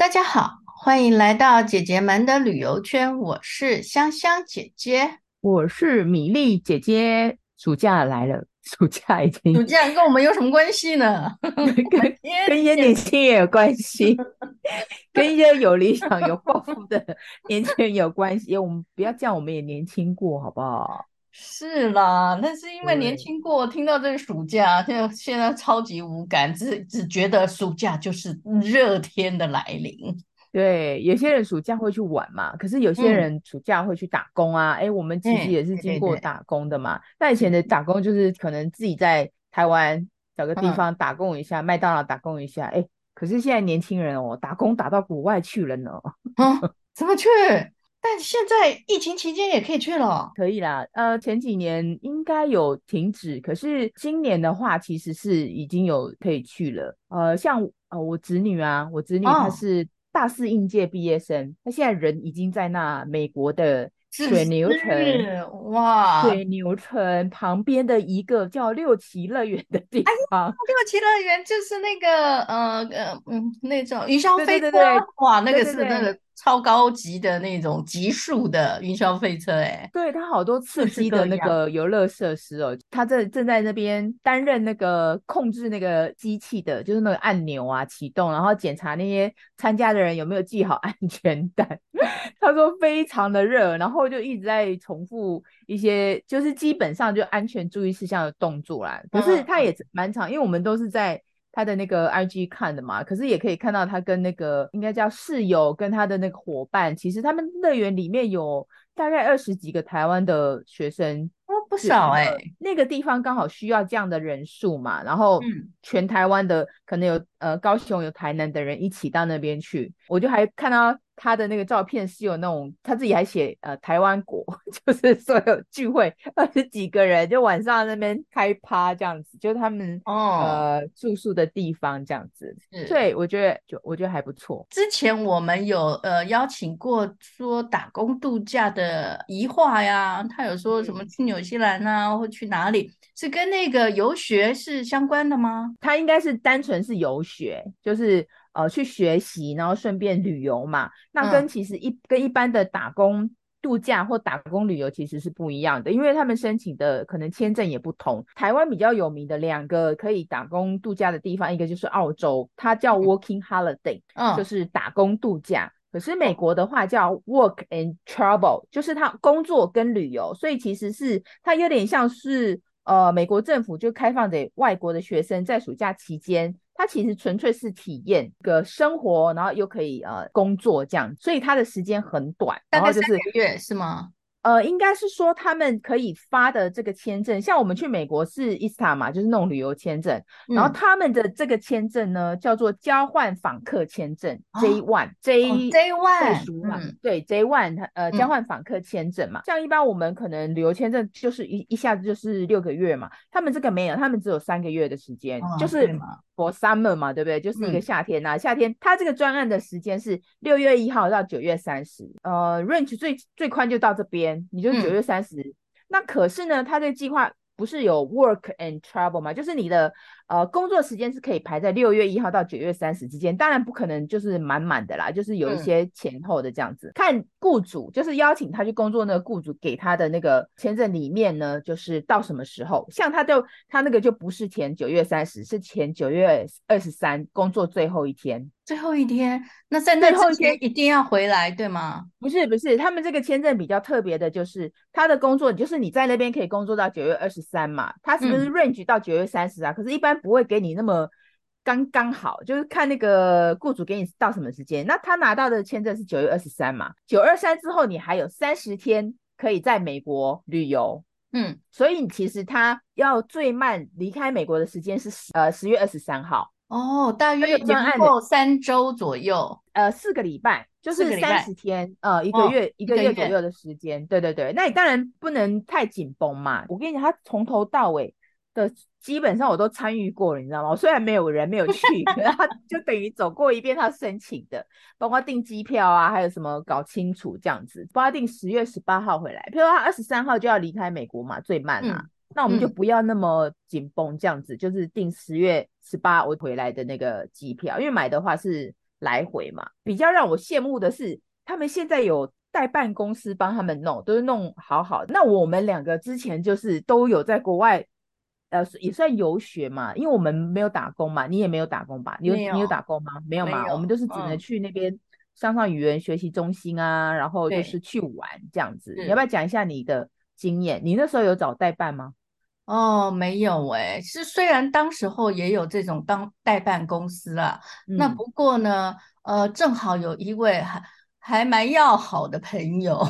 大家好，欢迎来到姐姐们的旅游圈。我是香香姐姐，我是米粒姐姐。暑假来了，暑假已经，暑假跟我们有什么关系呢？跟跟一些年轻人有关系，跟一些有理想、有抱负的年轻人有关系。我们不要这样，我们也年轻过，好不好？是啦，那是因为年轻过，听到这个暑假，现在现在超级无感，只只觉得暑假就是热天的来临。对，有些人暑假会去玩嘛，可是有些人暑假会去打工啊。哎、嗯，我们其实也是经过打工的嘛。那、嗯、以前的打工就是可能自己在台湾找个地方打工一下，麦当劳打工一下。哎，可是现在年轻人哦，打工打到国外去了呢。嗯，怎么去？但现在疫情期间也可以去了，可以啦。呃，前几年应该有停止，可是今年的话，其实是已经有可以去了。呃，像呃我侄女啊，我侄女她是大四应届毕业生，她、哦、现在人已经在那美国的。水牛城哇，水牛城旁边的一个叫六旗乐园的地方，哎、六旗乐园就是那个呃呃嗯那种云霄飞车，哇，那个是那个超高级的那种极速的云霄飞车、欸，哎，对，它好多刺激的那个游乐设施哦，他正正在那边担任那个控制那个机器的，就是那个按钮啊启动，然后检查那些参加的人有没有系好安全带。他说非常的热，然后就一直在重复一些，就是基本上就安全注意事项的动作啦。可是他也蛮长，因为我们都是在他的那个 IG 看的嘛。可是也可以看到他跟那个应该叫室友跟他的那个伙伴，其实他们乐园里面有大概二十几个台湾的学生。不少哎、欸，那个地方刚好需要这样的人数嘛，然后全台湾的可能有呃高雄有台南的人一起到那边去，我就还看到他的那个照片是有那种他自己还写呃台湾国，就是所有聚会二十几个人就晚上那边开趴这样子，就是他们哦呃住宿的地方这样子，对，我觉得就我觉得还不错。之前我们有呃邀请过说打工度假的宜樺呀，他有说什么去纽西兰啊，或去哪里，是跟那个游学是相关的吗？他应该是单纯是游学，就是呃去学习，然后顺便旅游嘛。那跟其实一、嗯、跟一般的打工度假或打工旅游其实是不一样的，因为他们申请的可能签证也不同。台湾比较有名的两个可以打工度假的地方，一个就是澳洲，它叫 Working Holiday，嗯，就是打工度假。可是美国的话叫 work and travel，就是他工作跟旅游，所以其实是它有点像是呃美国政府就开放给外国的学生在暑假期间，他其实纯粹是体验一个生活，然后又可以呃工作这样，所以他的时间很短，大概三个月是吗？呃，应该是说他们可以发的这个签证，像我们去美国是 ESTA 嘛，就是那种旅游签证，嗯，然后他们的这个签证呢叫做交换访客签证，哦，J one，J，哦，J one，嗯，对，J one，呃，交换访客签证嘛，嗯，像一般我们可能旅游签证就是一一下子就是六个月嘛，他们这个没有，他们只有三个月的时间，哦，就是。for summer 嘛，对不对？就是一个夏天呐、夏天他这个专案的时间是六月一号到九月三十，呃，range 最最宽就到这边，你就九月三十、嗯。那可是呢，他这个计划不是有 work and travel 吗？就是你的。呃，工作时间是可以排在六月一号到九月三十之间，当然不可能就是满满的啦，就是有一些前后的这样子。嗯、看雇主，就是邀请他去工作那个雇主给他的那个签证里面呢，就是到什么时候，像他就他那个就不是前九月三十，是前九月二十三，工作最后一天。最后一天，那在那之前一定要回来，对吗？不是不是，他们这个签证比较特别的，就是他的工作，就是你在那边可以工作到九月二十三嘛，他是不是 range 到九月三十啊、嗯？可是，一般。不会给你那么刚刚好，就是看那个雇主给你到什么时间。那他拿到的签证是九月二十三嘛？九二三之后，你还有三十天可以在美国旅游。嗯，所以其实他要最慢离开美国的时间是十呃十月二十三号。哦，大约能够三周左右，呃，四个礼拜，就是三十天，呃，一个月、哦、一个月左右的时间。对对对，那你当然不能太紧绷嘛。我跟你讲，他从头到尾。的基本上我都参与过了，你知道吗？我虽然没有人没有去，可是他 就等于走过一遍他申请的，包括订机票啊，还有什么搞清楚这样子。包括订十月十八号回来，譬如说他二十三号就要离开美国嘛，最慢啊、嗯，那我们就不要那么紧绷这样子，嗯、就是订十月十八我回来的那个机票，因为买的话是来回嘛。比较让我羡慕的是，他们现在有代办公司帮他们弄，都是弄好好的。那我们两个之前就是都有在国外，呃，也算游学嘛，因为我们没有打工嘛，你也没有打工吧？你有，有你有打工吗？没有嘛，有我们就是只能去那边上上语言学习中心啊，嗯、然后就是去玩这样子。你要不要讲一下你的经验？你那时候有找代办吗？哦，没有哎，是虽然当时候也有这种当代办公司啊，嗯、那不过呢，呃，正好有一位还还蛮要好的朋友，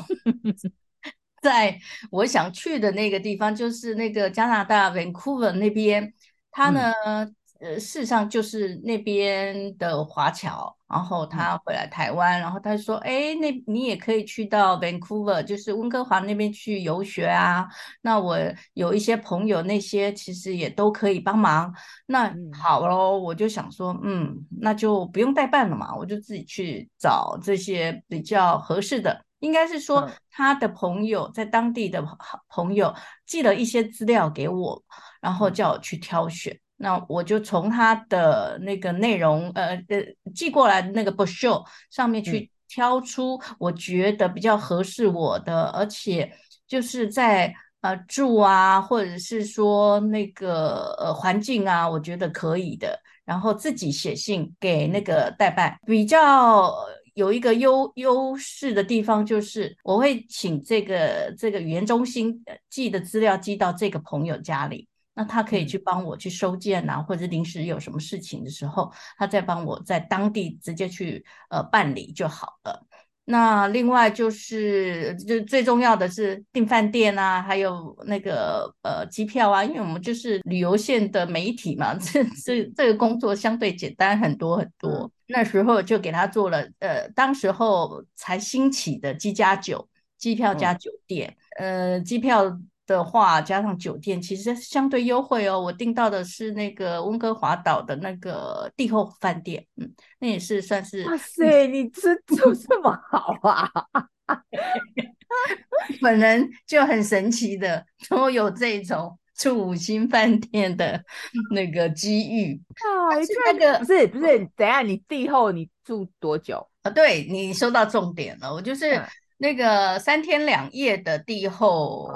在我想去的那个地方，就是那个加拿大 Vancouver 那边，他呢。嗯呃，事实上就是那边的华侨，然后他回来台湾，然后他说：“哎，那你也可以去到 Vancouver，就是温哥华那边去游学啊。那我有一些朋友，那些其实也都可以帮忙。那好喽，我就想说，嗯，那就不用代办了嘛，我就自己去找这些比较合适的。应该是说他的朋友在当地的朋友寄了一些资料给我，然后叫我去挑选。”那我就从他的那个内容，呃呃，寄过来的那个 brochure 上面去挑出我觉得比较合适我的，而且就是在呃住啊，或者是说那个呃环境啊，我觉得可以的，然后自己写信给那个代办。比较有一个优优势的地方就是，我会请这个这个语言中心寄的资料寄到这个朋友家里。那他可以去帮我去收件呐、啊，或者临时有什么事情的时候，他再帮我在当地直接去呃办理就好了。那另外就是，就最重要的是订饭店啊，还有那个呃机票啊，因为我们就是旅游线的媒体嘛，这这这个工作相对简单很多很多。那时候就给他做了，呃，当时候才兴起的机加酒，机票加酒店，呃，机票。的话，加上酒店，其实相对优惠哦。我订到的是那个温哥华岛的那个帝后饭店，嗯，那也是算是。哇塞，你吃住这么好啊！本人就很神奇的，都有这种住五星饭店的那个机遇。啊，那个不是不是，等下你帝后你住多久啊？对，你说到重点了，我就是。嗯那个三天两夜的帝后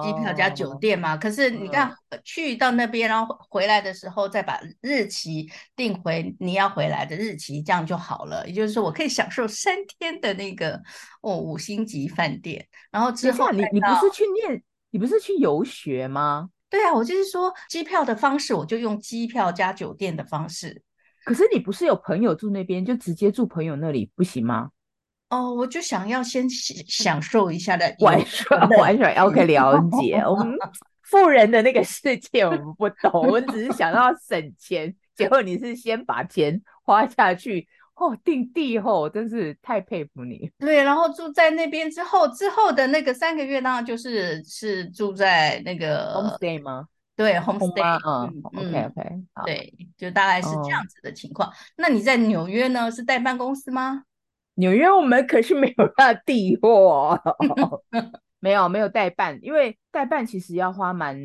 机票加酒店嘛，哦、可是你看去到那边，然后回来的时候再把日期定回你要回来的日期，这样就好了。也就是说，我可以享受三天的那个哦五星级饭店，然后之后你你不是去念，你不是去游学吗？对啊，我就是说机票的方式，我就用机票加酒店的方式。可是你不是有朋友住那边，就直接住朋友那里不行吗？哦，我就想要先享受一下的玩耍，玩耍。OK，了解。我们 富人的那个世界我们不懂，我们只是想要省钱。结果你是先把钱花下去，哦，定地后，真是太佩服你。对，然后住在那边之后，之后的那个三个月，当然就是是住在那个 homestay 吗？对，homestay。嗯，OK，OK，对，就大概是这样子的情况。那你在纽约呢？是代办公司吗？纽约我们可是没有那地货，没有没有代办，因为代办其实要花蛮，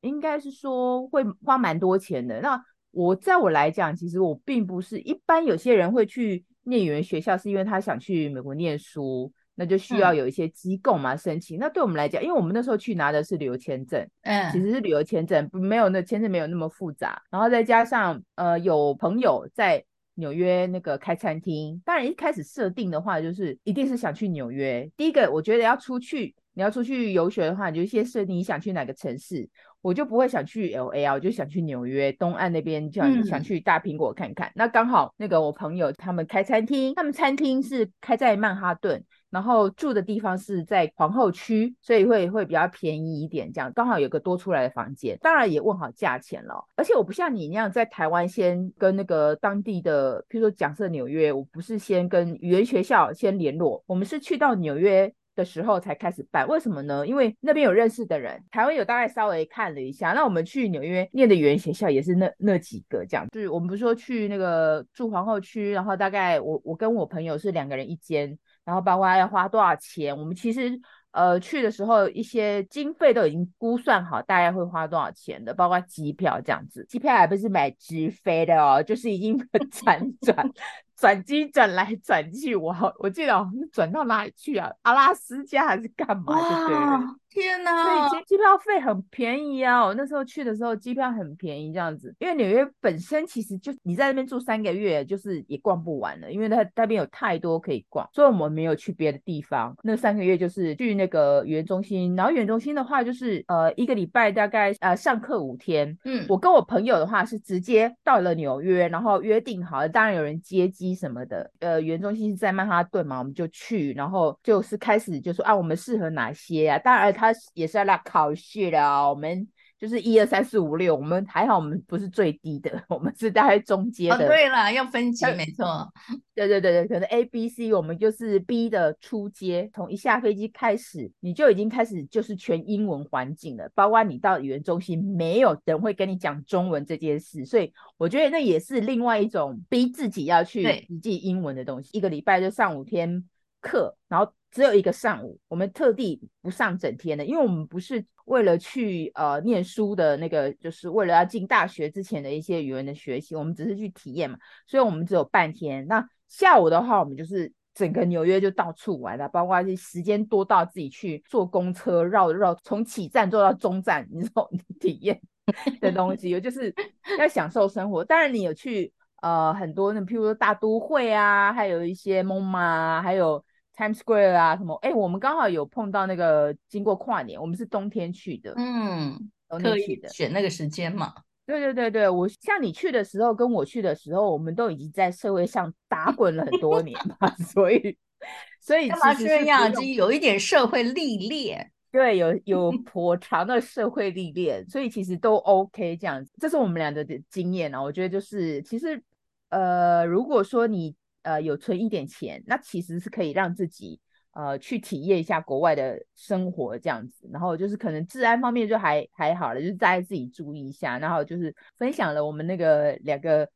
应该是说会花蛮多钱的。那我在我来讲，其实我并不是一般有些人会去念语言学校，是因为他想去美国念书，那就需要有一些机构嘛申请。嗯、那对我们来讲，因为我们那时候去拿的是旅游签证，嗯，其实是旅游签证，没有那签证没有那么复杂，然后再加上呃有朋友在。纽约那个开餐厅，当然一开始设定的话，就是一定是想去纽约。第一个，我觉得要出去，你要出去游学的话，你就先设定你想去哪个城市。我就不会想去 LA 啊，我就想去纽约东岸那边，就想想去大苹果看看。嗯、那刚好那个我朋友他们开餐厅，他们餐厅是开在曼哈顿。然后住的地方是在皇后区，所以会会比较便宜一点，这样刚好有个多出来的房间，当然也问好价钱了。而且我不像你那样在台湾先跟那个当地的，譬如说假设纽约，我不是先跟语言学校先联络，我们是去到纽约的时候才开始办。为什么呢？因为那边有认识的人，台湾有大概稍微看了一下。那我们去纽约念的语言学校也是那那几个这样，就是我们不是说去那个住皇后区，然后大概我我跟我朋友是两个人一间。然后包括要花多少钱，我们其实呃去的时候一些经费都已经估算好，大概会花多少钱的，包括机票这样子，机票还不是买直飞的哦，就是已经 辗转转机转来转去，我好，我记得好像转到哪里去啊？阿拉斯加还是干嘛？对不对？天呐！所以机票费很便宜啊！我那时候去的时候，机票很便宜，这样子。因为纽约本身其实就你在那边住三个月，就是也逛不完了，因为它那边有太多可以逛，所以我们没有去别的地方。那三个月就是去那个语言中心，然后语言中心的话就是呃一个礼拜大概呃上课五天。嗯，我跟我朋友的话是直接到了纽约，然后约定好了，当然有人接机什么的。呃，语言中心是在曼哈顿嘛，我们就去，然后就是开始就说啊，我们适合哪些啊？当然他。也是要来考试的哦，我们就是一二三四五六，我们还好，我们不是最低的，我们是大概中间的。哦，对了，要分级，没错。对对对对，可能 A、B、C，我们就是 B 的初阶。从一下飞机开始，你就已经开始就是全英文环境了，包括你到语言中心，没有人会跟你讲中文这件事，所以我觉得那也是另外一种逼自己要去笔记英文的东西。一个礼拜就上五天课，然后。只有一个上午，我们特地不上整天的，因为我们不是为了去呃念书的那个，就是为了要进大学之前的一些语文的学习，我们只是去体验嘛，所以我们只有半天。那下午的话，我们就是整个纽约就到处玩了，包括是时间多到自己去坐公车绕绕，从起站坐到终站，你说体验 的东西，就是要享受生活。当然，你有去呃很多那，譬如说大都会啊，还有一些 MoMA 啊，还有。Times Square 啊，什么？哎，我们刚好有碰到那个经过跨年，我们是冬天去的，嗯，冬天去的，选那个时间嘛。对对对对，我像你去的时候，跟我去的时候，我们都已经在社会上打滚了很多年嘛，所以所以干嘛这样？就有一点社会历练，对，有有 颇长的社会历练，所以其实都 OK 这样子。这是我们俩的经验啊，我觉得就是其实呃，如果说你。呃，有存一点钱，那其实是可以让自己呃去体验一下国外的生活这样子。然后就是可能治安方面就还还好了，就是大家自己注意一下。然后就是分享了我们那个两个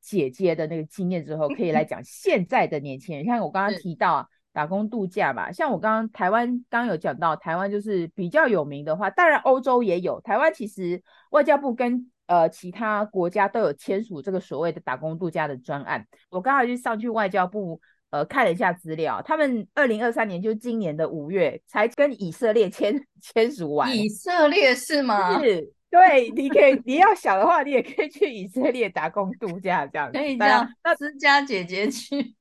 姐姐的那个经验之后，可以来 讲现在的年轻人。像我刚刚提到啊，打工度假吧，像我刚刚台湾刚有讲到，台湾就是比较有名的话，当然欧洲也有。台湾其实外交部跟呃，其他国家都有签署这个所谓的打工度假的专案。我刚好就上去外交部，呃，看了一下资料，他们二零二三年就今年的五月才跟以色列签 签署完。以色列是吗？是，对，你可以，你要想的话，你也可以去以色列打工度假这样。可以这样，那思佳姐姐去。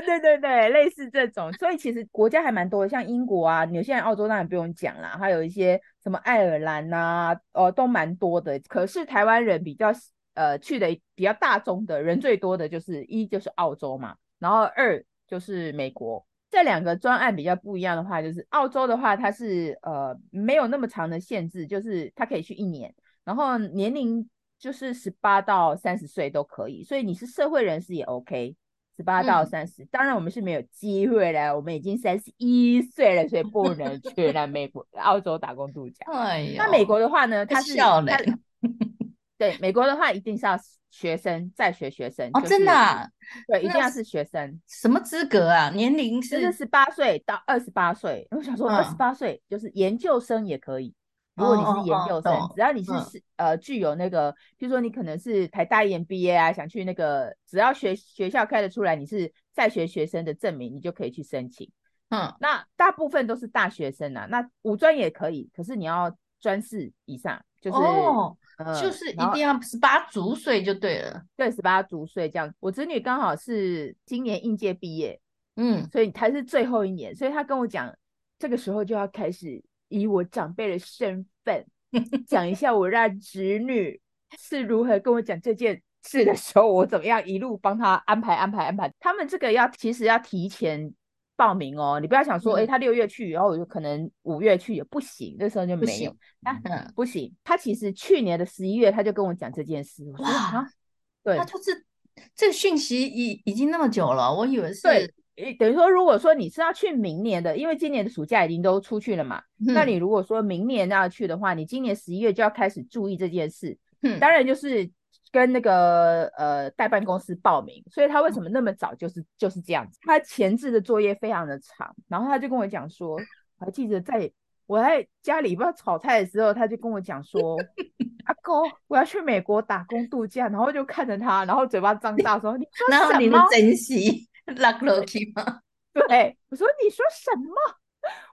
对对对对，类似这种，所以其实国家还蛮多的，像英国啊、纽西兰、澳洲当然不用讲啦，还有一些什么爱尔兰呐、呃，都蛮多的。可是台湾人比较呃去的比较大众的人最多的就是一就是澳洲嘛，然后二就是美国。这两个专案比较不一样的话，就是澳洲的话，它是呃没有那么长的限制，就是它可以去一年，然后年龄就是十八到三十岁都可以，所以你是社会人士也 OK。十八到三十、嗯，当然我们是没有机会了。我们已经三十一岁了，所以不能去那美国、澳洲打工度假。哎，那美国的话呢？他是笑 对，美国的话一定是要学生，在学学生。哦，就是、真的、啊？对，一定要是学生。什么资格啊？年龄是十八岁到二十八岁。我想说，二十八岁就是研究生也可以。如果你是研究生，oh, oh, oh, 只要你是是、嗯、呃具有那个，譬如说你可能是台大 EMBA 啊，想去那个，只要学学校开得出来，你是在学学生的证明，你就可以去申请。嗯，那大部分都是大学生啊，那五专也可以，可是你要专四以上，就是、oh, 呃、就是一定要十八足岁就对了。对，十八足岁这样。我侄女刚好是今年应届毕业，嗯，所以她是最后一年，所以她跟我讲，这个时候就要开始。以我长辈的身份讲一下，我让侄女是如何跟我讲这件事的时候，我怎么样一路帮他安排安排安排。他们这个要其实要提前报名哦，你不要想说，哎、嗯，他六月去，然后我就可能五月去也不行，那时候就没有。啊、嗯，不行。他其实去年的十一月他就跟我讲这件事。哇，啊、对，他就是这个讯息已已经那么久了，我以为是。等于说，如果说你是要去明年的，因为今年的暑假已经都出去了嘛，嗯、那你如果说明年要去的话，你今年十一月就要开始注意这件事。嗯，当然就是跟那个呃代办公司报名。所以他为什么那么早就是就是这样子？他前置的作业非常的长，然后他就跟我讲说，我还记得在我在家里不知道炒菜的时候，他就跟我讲说，阿哥，我要去美国打工度假，然后就看着他，然后嘴巴张大说：“ 你说什么？”然后你们珍惜 lucky 吗？对，我说你说什么？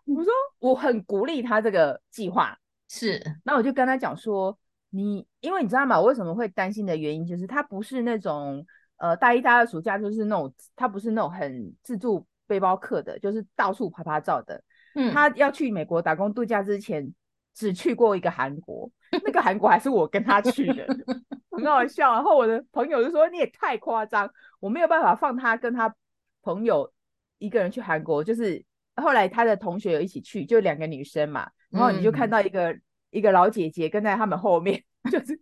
我说我很鼓励他这个计划，是。那我就跟他讲说，你因为你知道吗？我为什么会担心的原因就是他不是那种呃大一、大二暑假就是那种，他不是那种很自助背包客的，就是到处拍拍照的。嗯，他要去美国打工度假之前，只去过一个韩国，那个韩国还是我跟他去的，很好笑。然后我的朋友就说：“你也太夸张，我没有办法放他跟他朋友一个人去韩国。”就是后来他的同学有一起去，就两个女生嘛，然后你就看到一个、嗯、一个老姐姐跟在他们后面，就是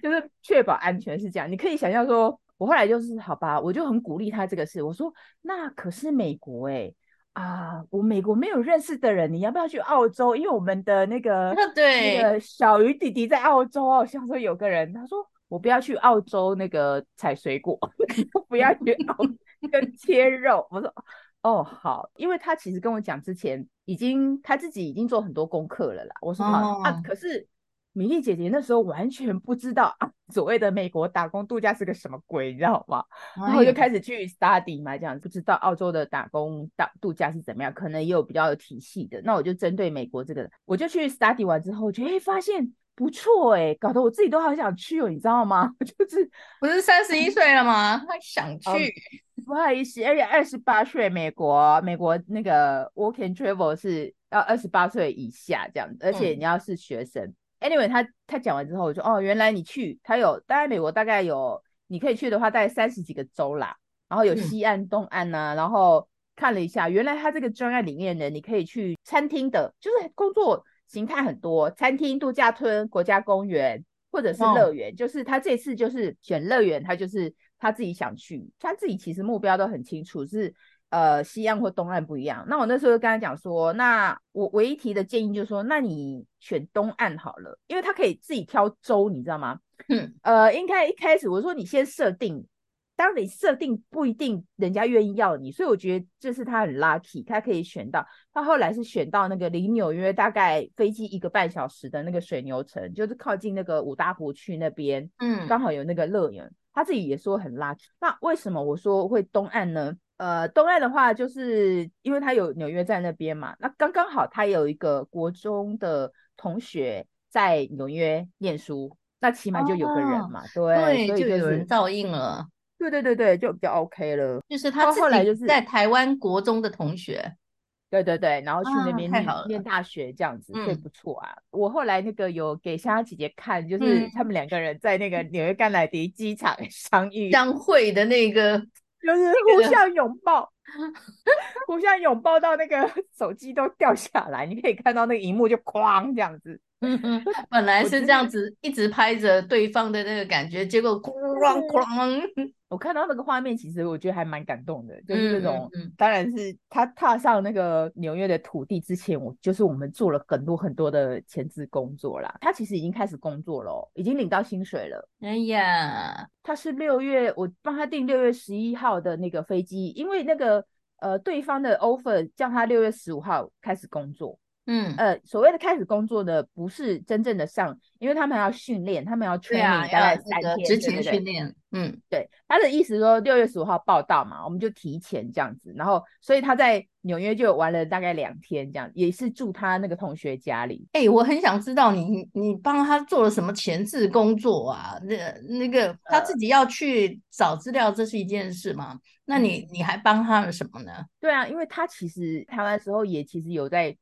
就是确保安全是这样。你可以想象说，我后来就是好吧，我就很鼓励他这个事。我说：“那可是美国哎、欸。”啊，我美国没有认识的人，你要不要去澳洲？因为我们的那个 对那个小鱼弟弟在澳洲，哦像说有个人，他说我不要去澳洲那个采水果，不要去澳跟切肉。我说哦好，因为他其实跟我讲之前已经他自己已经做很多功课了啦。我说好、哦、啊，可是。米粒姐姐那时候完全不知道啊，所谓的美国打工度假是个什么鬼，你知道吗？然后就开始去 study 嘛，这样不知道澳洲的打工打度假是怎么样，可能也有比较有体系的。那我就针对美国这个，我就去 study 完之后，就哎发现不错哎，搞得我自己都好想去哦，你知道吗？就是不是三十一岁了吗？他想去，嗯、不好意思，而且二十八岁，美国美国那个 working travel 是要二十八岁以下这样子，而且你要是学生。嗯 Anyway，他他讲完之后，我说哦，原来你去，他有大概美国大概有你可以去的话，大概三十几个州啦，然后有西岸、嗯、东岸呐、啊，然后看了一下，原来他这个专案里面呢，你可以去餐厅的，就是工作形态很多，餐厅、度假村、国家公园或者是乐园，哦、就是他这次就是选乐园，他就是他自己想去，他自己其实目标都很清楚是。呃，西岸或东岸不一样。那我那时候就跟他讲说，那我唯一提的建议就是说，那你选东岸好了，因为他可以自己挑州，你知道吗？嗯，呃，应该一开始我说你先设定，当你设定不一定人家愿意要你，所以我觉得这是他很 lucky，他可以选到。他后来是选到那个离纽约大概飞机一个半小时的那个水牛城，就是靠近那个五大湖区那边，嗯，刚好有那个乐园。他自己也说很 lucky。那为什么我说会东岸呢？呃，东岸的话，就是因为他有纽约在那边嘛，那刚刚好他有一个国中的同学在纽约念书，那起码就有个人嘛，哦、对，对，就有人照应了，对对对对，就比较 OK 了。就是他后来就是在台湾国中的同学，对对对，然后去那边念、啊、念大学这样子，最不错啊。嗯、我后来那个有给香香姐姐看，就是他们两个人在那个纽约甘乃迪机场 相遇相会的那个。就是互相拥抱，互相拥抱到那个 手机都掉下来，你可以看到那个荧幕就哐这样子。嗯嗯，本来是这样子，一直拍着对方的那个感觉，结果哐哐。我看到那个画面，其实我觉得还蛮感动的，就是那种，嗯嗯、当然是他踏上那个纽约的土地之前，我就是我们做了很多很多的前置工作啦。他其实已经开始工作了，已经领到薪水了。哎呀，他是六月，我帮他订六月十一号的那个飞机，因为那个呃对方的 offer 叫他六月十五号开始工作。嗯，呃，所谓的开始工作的不是真正的上，因为他们要训练，他们要 training 大概三天，之前训练。嗯，对，他的意思说六月十五号报道嘛，我们就提前这样子，然后所以他在纽约就玩了大概两天，这样也是住他那个同学家里。哎、欸，我很想知道你你帮他做了什么前置工作啊？那那个他自己要去找资料，这是一件事吗？呃、那你你还帮他了什么呢？对啊，因为他其实台湾时候也其实有在。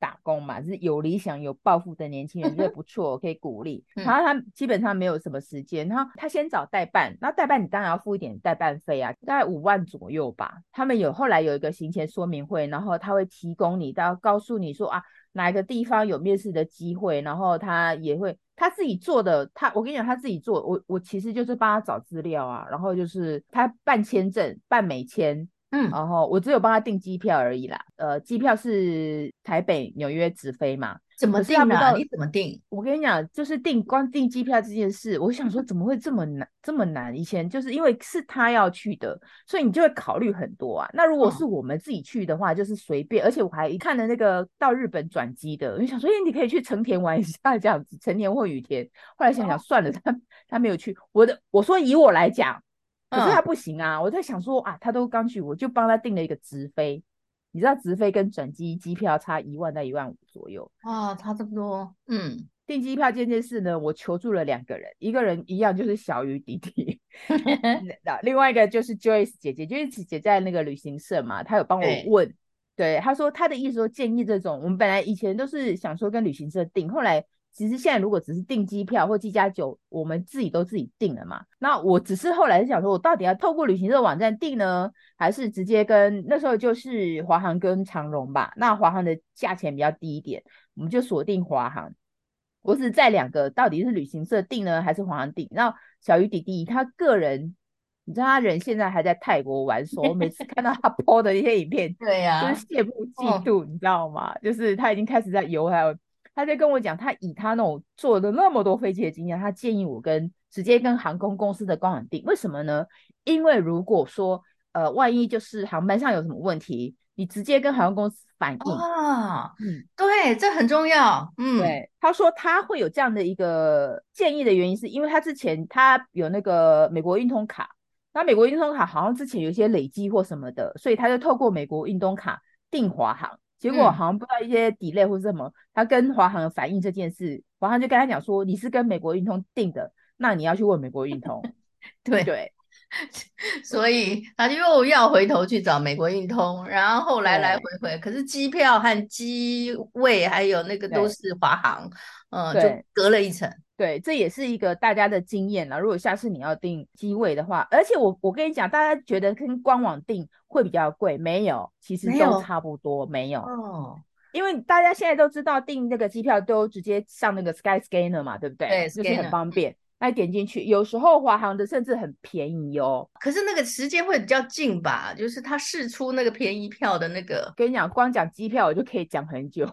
打工嘛，是有理想、有抱负的年轻人，这 不错，可以鼓励。然后他基本上没有什么时间，然后他先找代办，那代办你当然要付一点代办费啊，大概五万左右吧。他们有后来有一个行前说明会，然后他会提供你，到告诉你说啊，哪一个地方有面试的机会，然后他也会他自己做的。他我跟你讲，他自己做，我我其实就是帮他找资料啊，然后就是他办签证、办美签。嗯，然后我只有帮他订机票而已啦。呃，机票是台北纽约直飞嘛？怎么订呢？你怎么订？我跟你讲，就是订光订机票这件事，我想说怎么会这么难？这么难？以前就是因为是他要去的，所以你就会考虑很多啊。那如果是我们自己去的话，就是随便。而且我还一看了那个到日本转机的，我就想说，哎，你可以去成田玩一下这样子，成田或羽田。后来想想算了，他他没有去。我的我说以我来讲。可是他不行啊！嗯、我在想说啊，他都刚去，我就帮他订了一个直飞。你知道直飞跟转机机票差一万到一万五左右啊，差这么多。嗯，订机票这件事呢，我求助了两个人，一个人一样就是小鱼弟弟，另外一个就是 Joyce 姐姐，Joyce 姐姐在那个旅行社嘛，她有帮我问，对，对，她说她的意思说建议这种，我们本来以前都是想说跟旅行社订，后来。其实现在如果只是订机票或机加酒，我们自己都自己订了嘛。那我只是后来是想说，我到底要透过旅行社网站订呢，还是直接跟那时候就是华航跟长荣吧？那华航的价钱比较低一点，我们就锁定华航。我是在两个到底是旅行社订呢，还是华航订？然后小鱼弟弟他个人，你知道他人现在还在泰国玩，所以我每次看到他 po 的一些影片，对呀、啊，就是羡慕嫉妒，你知道吗？就是他已经开始在游，还有。他在跟我讲，他以他那种坐的那么多飞机的经验，他建议我跟直接跟航空公司的官网订。为什么呢？因为如果说呃，万一就是航班上有什么问题，你直接跟航空公司反映啊，嗯，对，这很重要。嗯，对，他说他会有这样的一个建议的原因，是因为他之前他有那个美国运通卡，那美国运通卡好像之前有一些累积或什么的，所以他就透过美国运通卡订华航。结果好像不知道一些 delay 或是什么，嗯、他跟华航反映这件事，华航就跟他讲说，你是跟美国运通订的，那你要去问美国运通。对。对，所以他就又要回头去找美国运通，然后后来来回回，可是机票和机位还有那个都是华航，嗯，就隔了一层。对，这也是一个大家的经验了。如果下次你要订机位的话，而且我我跟你讲，大家觉得跟官网订会比较贵，没有，其实都差不多，没有。没有哦，因为大家现在都知道订那个机票都直接上那个 Skyscanner 嘛，对不对？对，就是很方便。来点进去，有时候华航的甚至很便宜哦。可是那个时间会比较近吧？就是他试出那个便宜票的那个。跟你讲，光讲机票我就可以讲很久。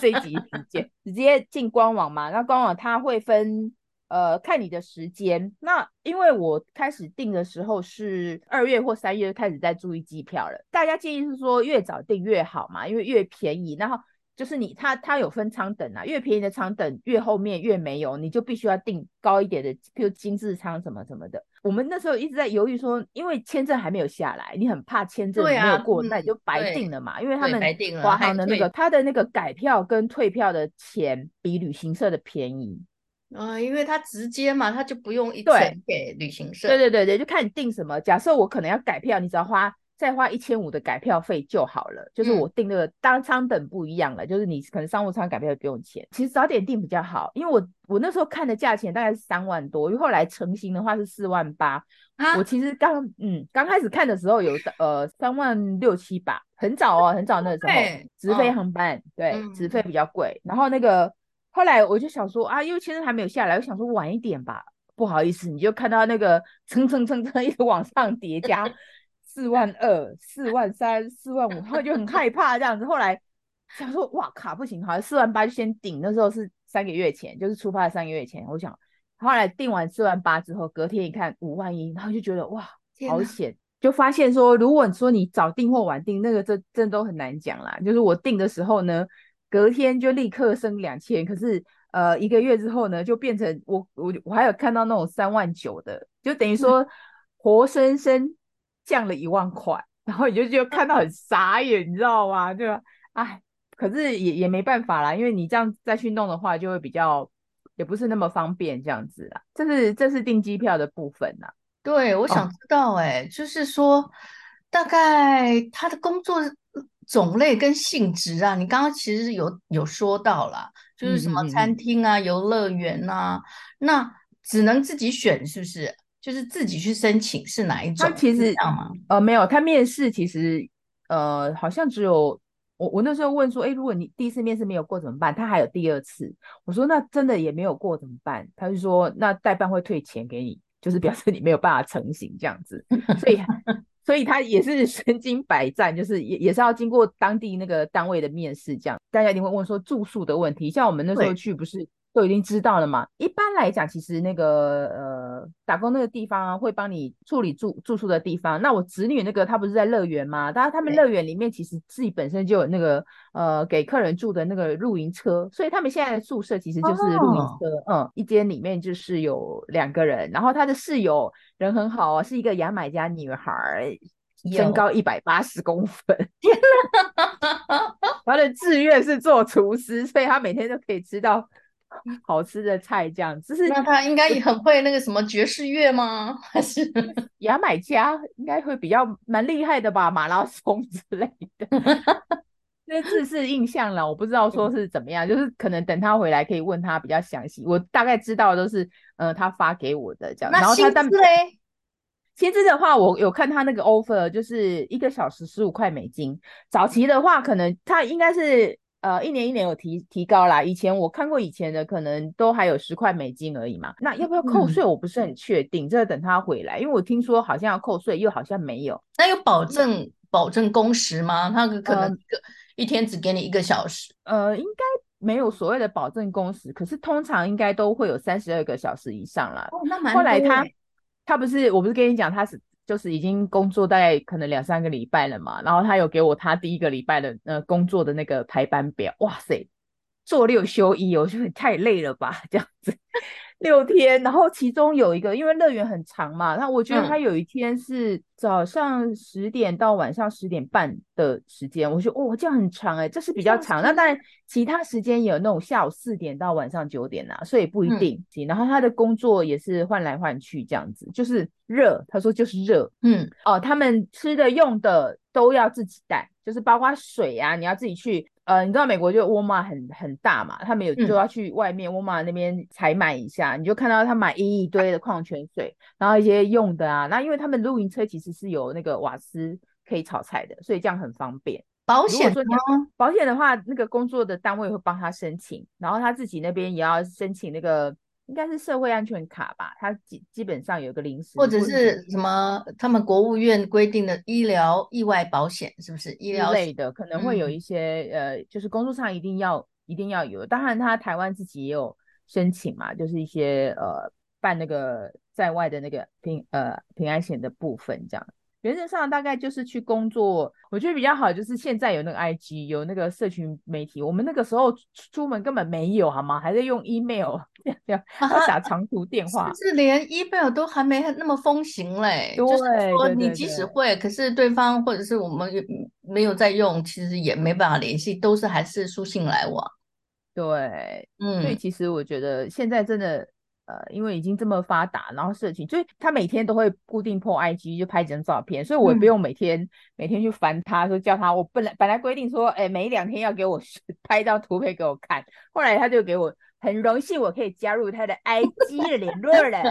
这一集时间直接进官网嘛？那官网它会分呃看你的时间。那因为我开始订的时候是二月或三月开始在注意机票了。大家建议是说越早订越好嘛，因为越便宜。然后。就是你，它它有分舱等啊，越便宜的舱等越后面越没有，你就必须要订高一点的，比如经济舱什么什么的。我们那时候一直在犹豫说，因为签证还没有下来，你很怕签证没有过，啊、那你就白订了嘛。因为他们华航的那个他的那个改票跟退票的钱比旅行社的便宜。啊、呃，因为他直接嘛，他就不用一层给旅行社。对对对对，就看你订什么。假设我可能要改票，你只要花。再花一千五的改票费就好了，就是我订那个当舱等不一样了，嗯、就是你可能商务舱改票也不用钱。其实早点订比较好，因为我我那时候看的价钱大概是三万多，因为后来成型的话是四万八。啊、我其实刚嗯刚开始看的时候有呃三万六七吧，很早哦，很早那个时候直飞航班，哦、对，嗯、直飞比较贵。然后那个后来我就想说啊，因为签证还没有下来，我想说晚一点吧。不好意思，你就看到那个蹭蹭蹭蹭一直往上叠加。四万二、四万三、四万五，他就很害怕这样子。后来想说，哇卡不行，好像四万八就先顶。那时候是三个月前，就是出发的三个月前。我想，后来订完四万八之后，隔天一看五万一，然后就觉得哇，好险！就发现说，如果你说你早订或晚订，那个这真都很难讲啦。就是我订的时候呢，隔天就立刻升两千，可是呃一个月之后呢，就变成我我我还有看到那种三万九的，就等于说活生生。降了一万块，然后你就就看到很傻眼，你知道吗？就哎，可是也也没办法啦，因为你这样再去弄的话，就会比较也不是那么方便这样子啦。这是这是订机票的部分呐。对，我想知道、欸，哎、哦，就是说大概他的工作种类跟性质啊，你刚刚其实有有说到啦，就是什么餐厅啊、游乐园啊，那只能自己选，是不是？就是自己去申请是哪一种？他其实呃没有，他面试其实呃好像只有我我那时候问说，哎，如果你第一次面试没有过怎么办？他还有第二次，我说那真的也没有过怎么办？他就说那代办会退钱给你，就是表示你没有办法成行这样子。所以 所以他也是身经百战，就是也也是要经过当地那个单位的面试，这样大家一定会问说住宿的问题。像我们那时候去，不是都已经知道了嘛？一般来讲，其实那个呃打工那个地方啊，会帮你处理住住宿的地方。那我侄女那个，她不是在乐园吗？当然他们乐园里面其实自己本身就有那个呃给客人住的那个露营车，所以他们现在的宿舍其实就是露营车。哦、嗯，一间里面就是有两个人，然后他的室友。人很好啊，是一个牙买加女孩，身高一百八十公分。天哪！他的志愿是做厨师，所以他每天都可以吃到 好吃的菜，这样就。是那他应该也很会那个什么爵士乐吗？还是 牙买加应该会比较蛮厉害的吧？马拉松之类的。这字是印象了，我不知道说是怎么样，就是可能等他回来可以问他比较详细。我大概知道都是，呃，他发给我的这样。那薪资嘞？薪资的话，我有看他那个 offer，就是一个小时十五块美金。早期的话，可能他应该是呃一年一年有提提高啦。以前我看过以前的，可能都还有十块美金而已嘛。那要不要扣税？我不是很确定，这等他回来，因为我听说好像要扣税，又好像没有。那有保证保证工时吗？他可能一个。呃一天只给你一个小时，呃，应该没有所谓的保证工时，可是通常应该都会有三十二个小时以上啦。哦，那蛮多。后来他他不是，我不是跟你讲，他是就是已经工作大概可能两三个礼拜了嘛，然后他有给我他第一个礼拜的呃工作的那个排班表，哇塞，做六休一，我觉得太累了吧，这样子。六天，然后其中有一个，因为乐园很长嘛，那我觉得他有一天是早上十点到晚上十点半的时间，我觉得哦，这样很长哎，这是比较长。那当然，其他时间也有那种下午四点到晚上九点呐、啊，所以不一定。嗯、然后他的工作也是换来换去这样子，就是热，他说就是热，嗯，哦，他们吃的用的都要自己带，就是包括水啊，你要自己去。呃，你知道美国就沃尔玛很很大嘛，他们有就要去外面沃尔玛那边采买一下，嗯，你就看到他买一堆的矿泉水，然后一些用的啊，那因为他们露营车其实是有那个瓦斯可以炒菜的，所以这样很方便。保险吗？保险的话，那个工作的单位会帮他申请，然后他自己那边也要申请那个。应该是社会安全卡吧，它基基本上有个临时，或者是什么他们国务院规定的医疗意外保险，是不是？医疗类的可能会有一些、嗯、呃，就是工作上一定要一定要有。当然，他台湾自己也有申请嘛，就是一些呃办那个在外的那个平呃平安险的部分这样。原则上大概就是去工作，我觉得比较好，就是现在有那个 IG，有那个社群媒体。我们那个时候出门根本没有，好吗？还在用 email，要打长途电话，是连 email 都还没那么风行嘞。对，就是说你即使会，可是对方或者是我们没有在用，其实也没办法联系，都是还是书信来往。对，嗯，所以其实我觉得现在真的。呃，因为已经这么发达，然后社群，所以他每天都会固定 po IG，就拍几张照片，所以我也不用每天、嗯、每天去烦他，说叫他，我本来本来规定说，哎，每两天要给我 拍一张图片给我看，后来他就给我很荣幸，我可以加入他的 IG 的联络人。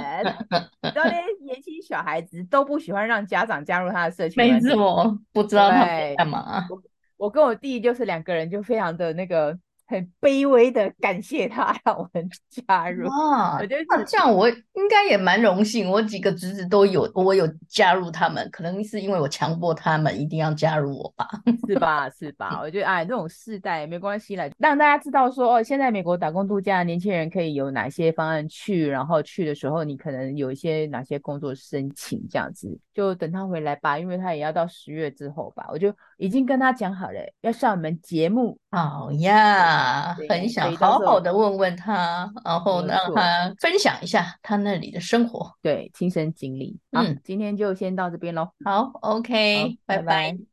你知道那 些年轻小孩子都不喜欢让家长加入他的社群，没错，不知道他在干嘛。我我跟我弟就是两个人，就非常的那个。很卑微的感谢他 让我们加入啊！我觉得这样我应该也蛮荣幸。我几个侄子都有，我有加入他们，可能是因为我强迫他们一定要加入我吧？是吧？是吧？我觉得哎，这种世代没关系啦，让大家知道说哦，现在美国打工度假的年轻人可以有哪些方案去，然后去的时候你可能有一些哪些工作申请这样子，就等他回来吧，因为他也要到十月之后吧，我就已经跟他讲好了，要上我们节目。好呀。啊，很想好好的问问他，然后让他分享一下他那里的生活，对，亲身经历。嗯，今天就先到这边喽。好，OK，拜拜。拜拜。